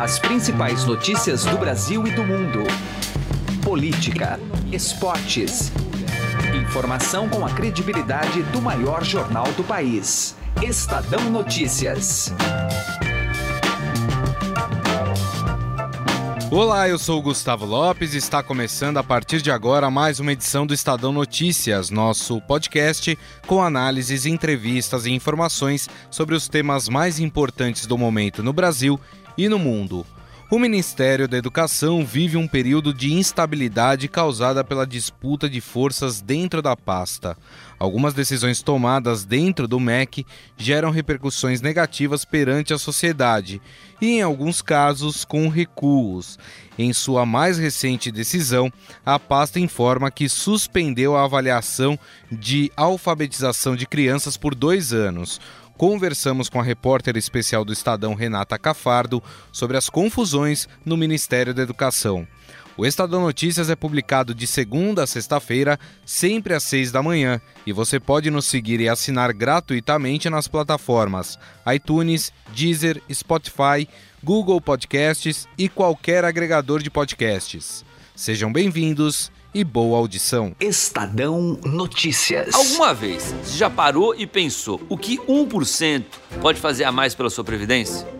As principais notícias do Brasil e do mundo. Política, esportes. Informação com a credibilidade do maior jornal do país. Estadão Notícias. Olá, eu sou o Gustavo Lopes e está começando a partir de agora mais uma edição do Estadão Notícias, nosso podcast com análises, entrevistas e informações sobre os temas mais importantes do momento no Brasil e no mundo. O Ministério da Educação vive um período de instabilidade causada pela disputa de forças dentro da pasta. Algumas decisões tomadas dentro do MEC geram repercussões negativas perante a sociedade e, em alguns casos, com recuos. Em sua mais recente decisão, a pasta informa que suspendeu a avaliação de alfabetização de crianças por dois anos conversamos com a repórter especial do Estadão Renata Cafardo sobre as confusões no Ministério da Educação. O Estadão Notícias é publicado de segunda a sexta-feira, sempre às seis da manhã, e você pode nos seguir e assinar gratuitamente nas plataformas iTunes, Deezer, Spotify, Google Podcasts e qualquer agregador de podcasts. Sejam bem-vindos e boa audição. Estadão Notícias. Alguma vez você já parou e pensou o que 1% pode fazer a mais pela sua previdência?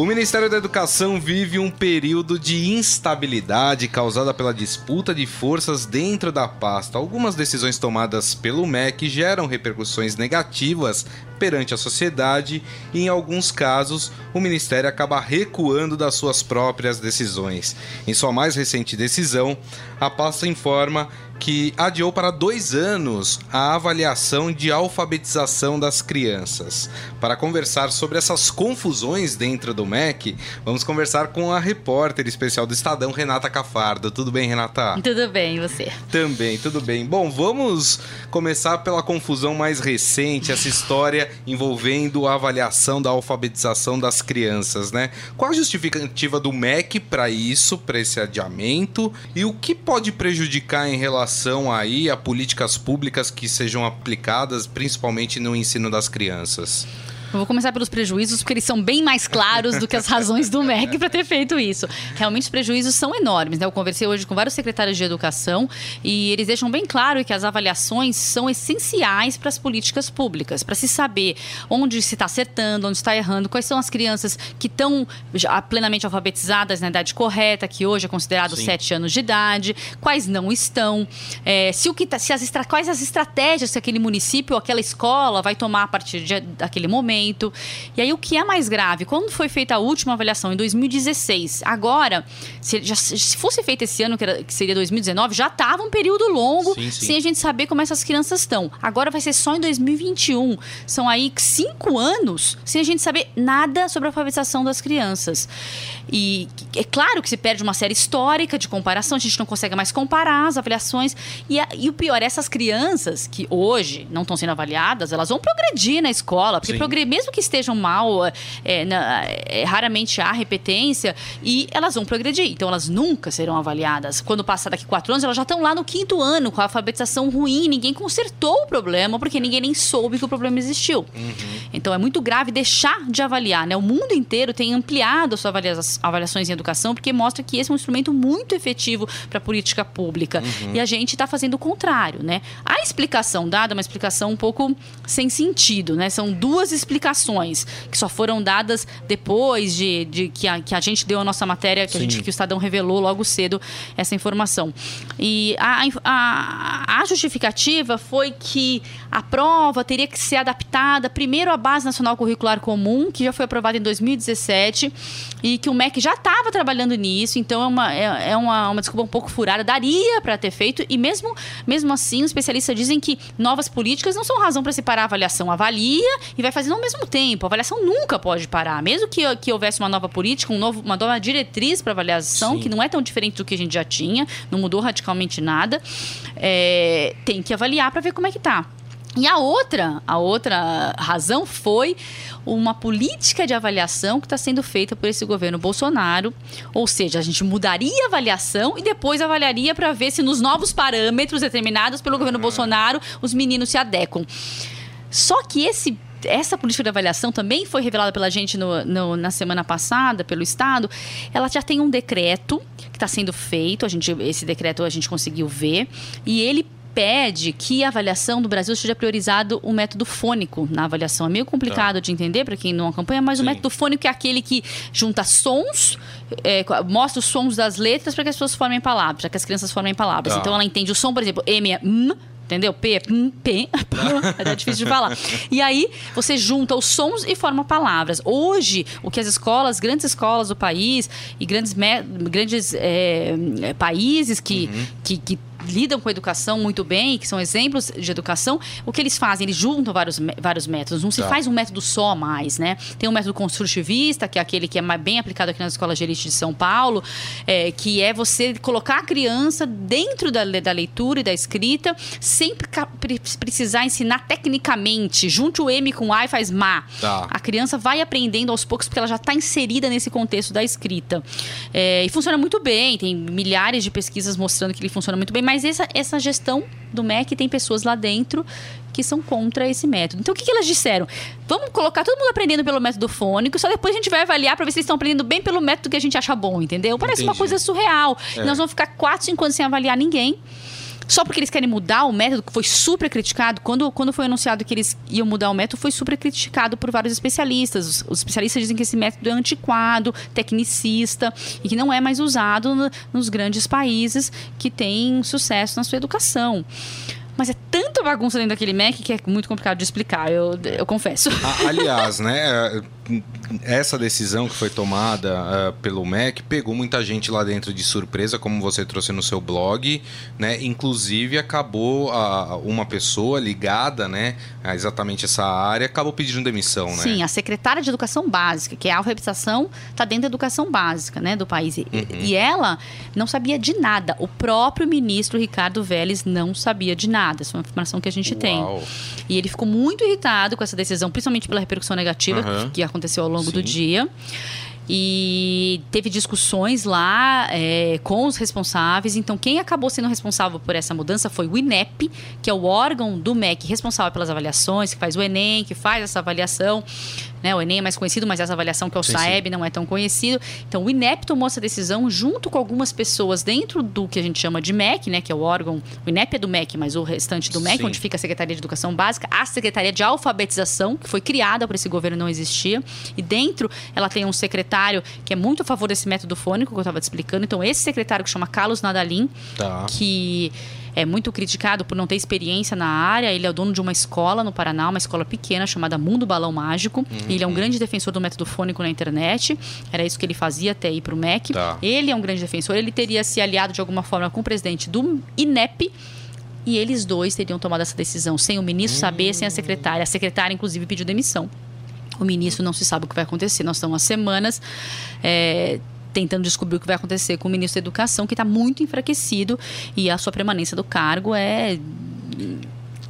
O Ministério da Educação vive um período de instabilidade causada pela disputa de forças dentro da pasta. Algumas decisões tomadas pelo MEC geram repercussões negativas perante a sociedade e, em alguns casos, o Ministério acaba recuando das suas próprias decisões. Em sua mais recente decisão, a pasta informa que adiou para dois anos a avaliação de alfabetização das crianças. Para conversar sobre essas confusões dentro do MEC, vamos conversar com a repórter especial do Estadão, Renata Cafardo. Tudo bem, Renata? Tudo bem, e você? Também, tudo bem. Bom, vamos começar pela confusão mais recente, essa história envolvendo a avaliação da alfabetização das crianças, né? Qual a justificativa do MEC para isso, para esse adiamento? E o que pode prejudicar em relação aí a políticas públicas que sejam aplicadas, principalmente no ensino das crianças? Eu vou começar pelos prejuízos, porque eles são bem mais claros do que as razões do MEC para ter feito isso. Realmente os prejuízos são enormes. Né? Eu conversei hoje com vários secretários de educação e eles deixam bem claro que as avaliações são essenciais para as políticas públicas, para se saber onde se está acertando, onde está errando, quais são as crianças que estão plenamente alfabetizadas na idade correta, que hoje é considerado Sim. 7 anos de idade, quais não estão, é, se o que tá, se as, quais as estratégias que aquele município ou aquela escola vai tomar a partir de, daquele momento momento. E aí, o que é mais grave? Quando foi feita a última avaliação, em 2016, agora, se, já, se fosse feita esse ano, que, era, que seria 2019, já estava um período longo sim, sim. sem a gente saber como essas crianças estão. Agora vai ser só em 2021. São aí cinco anos sem a gente saber nada sobre a alfabetização das crianças. E é claro que se perde uma série histórica de comparação, a gente não consegue mais comparar as avaliações. E, a, e o pior, essas crianças que hoje não estão sendo avaliadas, elas vão progredir na escola, porque progredir mesmo que estejam mal, é, na, é, raramente há repetência e elas vão progredir. Então elas nunca serão avaliadas. Quando passar daqui quatro anos, elas já estão lá no quinto ano com a alfabetização ruim, ninguém consertou o problema porque ninguém nem soube que o problema existiu. Uhum. Então é muito grave deixar de avaliar. Né? O mundo inteiro tem ampliado as suas avaliações em educação porque mostra que esse é um instrumento muito efetivo para a política pública. Uhum. E a gente está fazendo o contrário. Né? A explicação dada é uma explicação um pouco sem sentido. Né? São duas explicações explicações que só foram dadas depois de, de que, a, que a gente deu a nossa matéria, que, a gente, que o Estadão revelou logo cedo essa informação. E a, a, a justificativa foi que a prova teria que ser adaptada primeiro à Base Nacional Curricular Comum, que já foi aprovada em 2017, e que o MEC já estava trabalhando nisso, então é uma, é, é uma, uma desculpa um pouco furada, daria para ter feito, e mesmo, mesmo assim, os especialistas dizem que novas políticas não são razão para separar a avaliação. Avalia e vai fazendo ao mesmo mesmo tempo, a avaliação nunca pode parar. Mesmo que, que houvesse uma nova política, um novo, uma nova diretriz para avaliação, Sim. que não é tão diferente do que a gente já tinha, não mudou radicalmente nada, é, tem que avaliar para ver como é que tá. E a outra, a outra razão foi uma política de avaliação que está sendo feita por esse governo Bolsonaro. Ou seja, a gente mudaria a avaliação e depois avaliaria para ver se nos novos parâmetros determinados pelo governo Bolsonaro os meninos se adequam. Só que esse essa política de avaliação também foi revelada pela gente no, no, na semana passada, pelo Estado. Ela já tem um decreto que está sendo feito, a gente, esse decreto a gente conseguiu ver, e ele pede que a avaliação do Brasil seja priorizado o método fônico na avaliação. É meio complicado tá. de entender para quem não acompanha, mas Sim. o método fônico é aquele que junta sons, é, mostra os sons das letras para que as pessoas formem palavras, para que as crianças formem palavras. Tá. Então ela entende o som, por exemplo, M é M, entendeu? P P, P, é difícil de falar. E aí você junta os sons e forma palavras. Hoje, o que as escolas, grandes escolas do país e grandes, grandes é, países que, uhum. que, que lidam com a educação muito bem, que são exemplos de educação, o que eles fazem? Eles juntam vários, vários métodos. Não se tá. faz um método só mais, né? Tem o um método construtivista, que é aquele que é bem aplicado aqui nas escolas de elite de São Paulo, é, que é você colocar a criança dentro da, da leitura e da escrita, sem precisar ensinar tecnicamente. Junte o M com A e faz má. Tá. A criança vai aprendendo aos poucos, porque ela já está inserida nesse contexto da escrita. É, e funciona muito bem, tem milhares de pesquisas mostrando que ele funciona muito bem, mas essa, essa gestão do MEC tem pessoas lá dentro que são contra esse método. Então, o que, que elas disseram? Vamos colocar todo mundo aprendendo pelo método fônico, só depois a gente vai avaliar para ver se eles estão aprendendo bem pelo método que a gente acha bom, entendeu? Parece Entendi. uma coisa surreal. É. nós vamos ficar 4, 5 anos sem avaliar ninguém só porque eles querem mudar o método, que foi super criticado, quando, quando foi anunciado que eles iam mudar o método, foi super criticado por vários especialistas. Os, os especialistas dizem que esse método é antiquado, tecnicista e que não é mais usado no, nos grandes países que têm sucesso na sua educação. Mas é tanta bagunça dentro daquele Mac que é muito complicado de explicar, eu, eu confesso. Aliás, né? essa decisão que foi tomada uh, pelo MEC pegou muita gente lá dentro de surpresa, como você trouxe no seu blog, né? Inclusive acabou uh, uma pessoa ligada, né, a exatamente essa área, acabou pedindo demissão, né? Sim, a secretária de Educação Básica, que é a alfabetização, está dentro da educação básica, né, do país. Uhum. E ela não sabia de nada. O próprio ministro Ricardo Vélez não sabia de nada. Essa é uma informação que a gente Uau. tem. E ele ficou muito irritado com essa decisão, principalmente pela repercussão negativa uhum. que aconteceu aconteceu ao longo Sim. do dia. E teve discussões lá é, com os responsáveis. Então, quem acabou sendo responsável por essa mudança foi o INEP, que é o órgão do MEC responsável pelas avaliações, que faz o Enem, que faz essa avaliação. Né? O Enem é mais conhecido, mas essa avaliação que é o sim, SAEB sim. não é tão conhecido. Então, o INEP tomou essa decisão junto com algumas pessoas dentro do que a gente chama de MEC, né? que é o órgão. O INEP é do MEC, mas o restante do MEC, sim. onde fica a Secretaria de Educação Básica, a Secretaria de Alfabetização, que foi criada por esse governo não existia. E dentro ela tem um secretário que é muito a favor desse método fônico que eu estava te explicando. Então, esse secretário que chama Carlos Nadalim, tá. que é muito criticado por não ter experiência na área. Ele é o dono de uma escola no Paraná, uma escola pequena chamada Mundo Balão Mágico. Uhum. Ele é um grande defensor do método fônico na internet. Era isso que ele fazia até ir para o MEC. Tá. Ele é um grande defensor. Ele teria se aliado de alguma forma com o presidente do INEP. E eles dois teriam tomado essa decisão sem o ministro saber, sem a secretária. A secretária, inclusive, pediu demissão. O ministro não se sabe o que vai acontecer. Nós estamos há semanas. É, tentando descobrir o que vai acontecer com o ministro da Educação, que está muito enfraquecido e a sua permanência do cargo é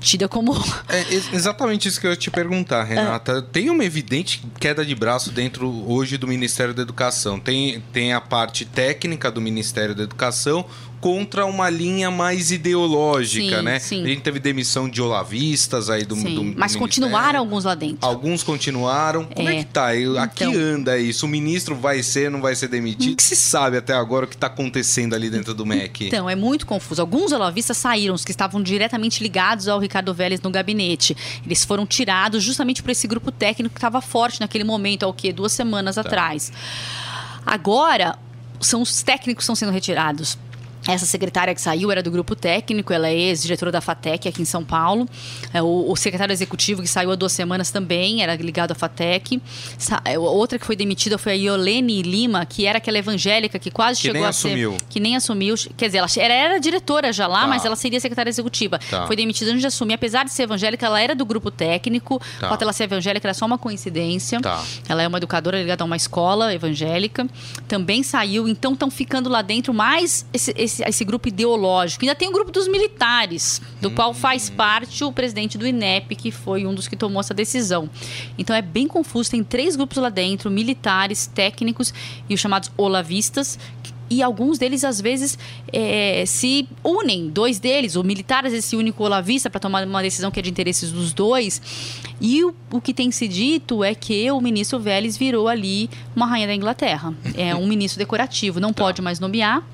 tida como. É exatamente isso que eu ia te perguntar, Renata. É. Tem uma evidente queda de braço dentro hoje do Ministério da Educação. Tem, tem a parte técnica do Ministério da Educação, contra uma linha mais ideológica, sim, né? Sim. A gente teve demissão de olavistas aí do, sim, do, do Mas continuaram alguns lá dentro. Alguns continuaram. Como é, é que tá? Eu, então... Aqui anda isso. O ministro vai ser, não vai ser demitido? O que se sabe até agora o que está acontecendo ali dentro do MEC? Então, é muito confuso. Alguns olavistas saíram, os que estavam diretamente ligados ao Ricardo Vélez no gabinete. Eles foram tirados justamente por esse grupo técnico que estava forte naquele momento, há o quê? Duas semanas tá. atrás. Agora, são os técnicos que estão sendo retirados essa secretária que saiu era do grupo técnico, ela é ex-diretora da FATEC aqui em São Paulo. É, o, o, secretário executivo que saiu há duas semanas também era ligado à FATEC. É, outra que foi demitida foi a Iolene Lima, que era aquela evangélica que quase que chegou a assumiu. ser. Que nem assumiu. Quer dizer, ela era, era diretora já lá, tá. mas ela seria secretária executiva. Tá. Foi demitida antes de assumir. Apesar de ser evangélica, ela era do grupo técnico. Tá. Pode ela ser evangélica, era só uma coincidência. Tá. Ela é uma educadora ligada a uma escola evangélica. Também saiu, então estão ficando lá dentro mais esse, esse esse, esse grupo ideológico. Ainda tem o grupo dos militares, do hum. qual faz parte o presidente do INEP, que foi um dos que tomou essa decisão. Então é bem confuso, tem três grupos lá dentro, militares, técnicos e os chamados olavistas, e alguns deles às vezes é, se unem, dois deles, o militar às vezes se une com o olavista para tomar uma decisão que é de interesses dos dois. E o, o que tem se dito é que o ministro Vélez virou ali uma rainha da Inglaterra. É um ministro decorativo, não tá. pode mais nomear,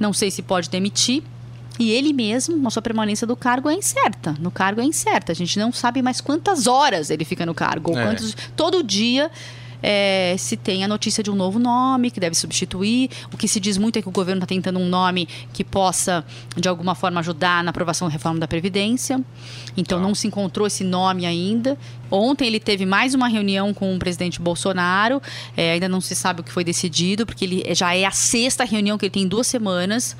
não sei se pode demitir. E ele mesmo, a sua permanência do cargo é incerta. No cargo é incerta. A gente não sabe mais quantas horas ele fica no cargo. É. Quantos, todo dia é, se tem a notícia de um novo nome que deve substituir. O que se diz muito é que o governo está tentando um nome que possa, de alguma forma, ajudar na aprovação da reforma da Previdência. Então, tá. não se encontrou esse nome ainda. Ontem ele teve mais uma reunião com o presidente Bolsonaro. É, ainda não se sabe o que foi decidido, porque ele já é a sexta reunião que ele tem em duas semanas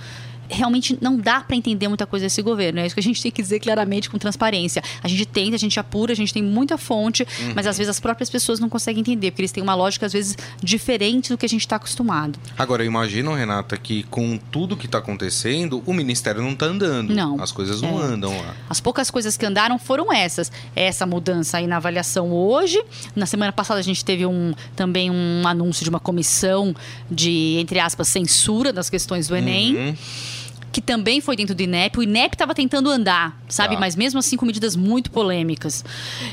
realmente não dá para entender muita coisa desse governo. É isso que a gente tem que dizer claramente com transparência. A gente tenta, a gente apura, a gente tem muita fonte, uhum. mas às vezes as próprias pessoas não conseguem entender, porque eles têm uma lógica às vezes diferente do que a gente está acostumado. Agora, eu imagino, Renata, que com tudo que está acontecendo, o ministério não está andando. Não. As coisas não é. andam lá. As poucas coisas que andaram foram essas. Essa mudança aí na avaliação hoje. Na semana passada a gente teve um, também um anúncio de uma comissão de, entre aspas, censura das questões do Enem. Uhum que também foi dentro do INEP. O INEP estava tentando andar, sabe? Tá. Mas mesmo assim com medidas muito polêmicas.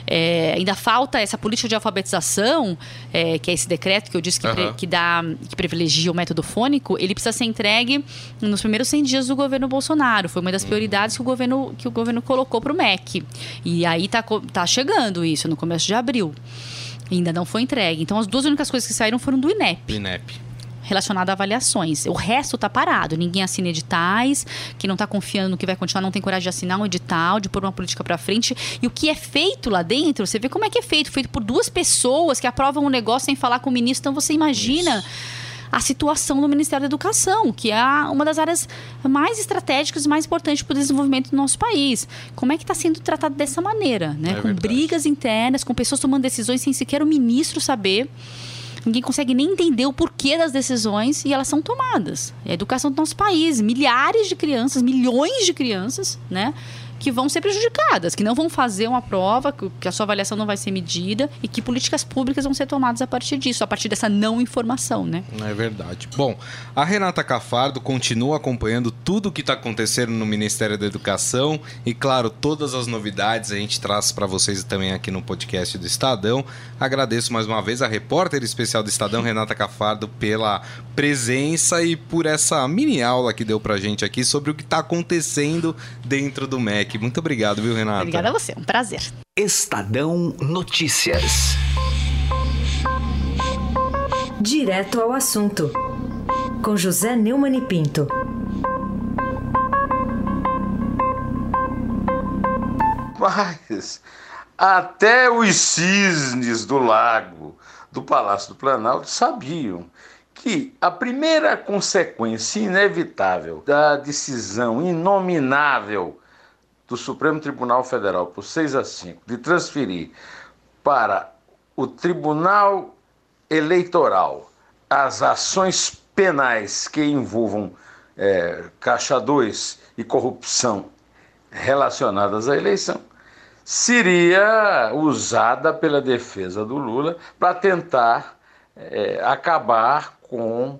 É, ainda falta essa política de alfabetização, é, que é esse decreto que eu disse que, uhum. que, dá, que privilegia o método fônico, ele precisa ser entregue nos primeiros 100 dias do governo Bolsonaro. Foi uma das prioridades que o governo, que o governo colocou para o MEC. E aí tá, tá chegando isso, no começo de abril. Ainda não foi entregue. Então, as duas únicas coisas que saíram foram do INEP. INEP relacionado a avaliações. O resto está parado. Ninguém assina editais, que não está confiando no que vai continuar, não tem coragem de assinar um edital, de pôr uma política para frente. E o que é feito lá dentro, você vê como é que é feito. Feito por duas pessoas que aprovam um negócio sem falar com o ministro. Então você imagina. Isso a situação do Ministério da Educação, que é uma das áreas mais estratégicas e mais importantes para o desenvolvimento do nosso país. Como é que está sendo tratado dessa maneira, né? É com verdade. brigas internas, com pessoas tomando decisões sem sequer o ministro saber. Ninguém consegue nem entender o porquê das decisões e elas são tomadas. É a educação do nosso país, milhares de crianças, milhões de crianças, né? Que vão ser prejudicadas, que não vão fazer uma prova, que a sua avaliação não vai ser medida e que políticas públicas vão ser tomadas a partir disso, a partir dessa não informação, né? É verdade. Bom, a Renata Cafardo continua acompanhando tudo o que está acontecendo no Ministério da Educação e, claro, todas as novidades a gente traz para vocês também aqui no podcast do Estadão. Agradeço mais uma vez a repórter especial do Estadão, Renata Cafardo, pela presença e por essa mini aula que deu para gente aqui sobre o que está acontecendo dentro do MEC. Muito obrigado, viu, Renata? Obrigada a você, um prazer. Estadão Notícias. Direto ao assunto, com José Neumann e Pinto. Mas até os cisnes do lago do Palácio do Planalto sabiam que a primeira consequência inevitável da decisão inominável do Supremo Tribunal Federal por 6 a 5 de transferir para o Tribunal Eleitoral as ações penais que envolvam é, Caixa 2 e corrupção relacionadas à eleição, seria usada pela defesa do Lula para tentar é, acabar com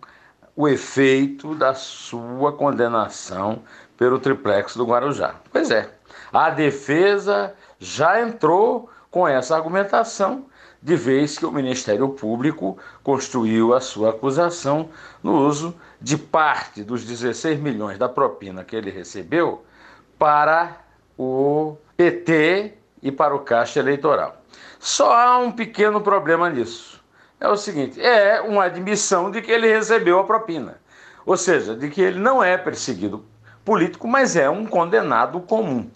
o efeito da sua condenação pelo triplex do Guarujá. Pois é, a defesa já entrou com essa argumentação, de vez que o Ministério Público construiu a sua acusação no uso de parte dos 16 milhões da propina que ele recebeu para o PT e para o Caixa Eleitoral. Só há um pequeno problema nisso. É o seguinte: é uma admissão de que ele recebeu a propina. ou seja, de que ele não é perseguido político, mas é um condenado comum.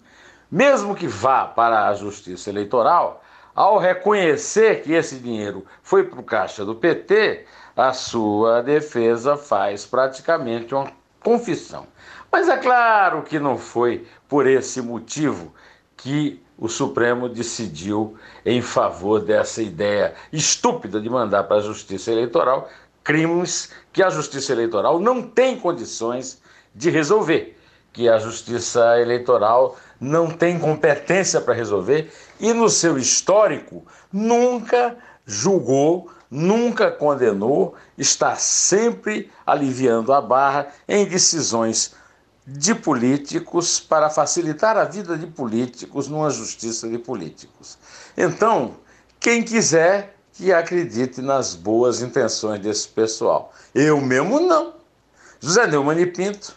Mesmo que vá para a justiça eleitoral, ao reconhecer que esse dinheiro foi para o caixa do PT, a sua defesa faz praticamente uma confissão. Mas é claro que não foi por esse motivo que o Supremo decidiu em favor dessa ideia estúpida de mandar para a Justiça Eleitoral crimes que a Justiça Eleitoral não tem condições de resolver, que a Justiça Eleitoral não tem competência para resolver e, no seu histórico, nunca julgou, nunca condenou, está sempre aliviando a barra em decisões de políticos para facilitar a vida de políticos numa justiça de políticos. Então, quem quiser que acredite nas boas intenções desse pessoal. Eu mesmo não. José Neumann e Pinto,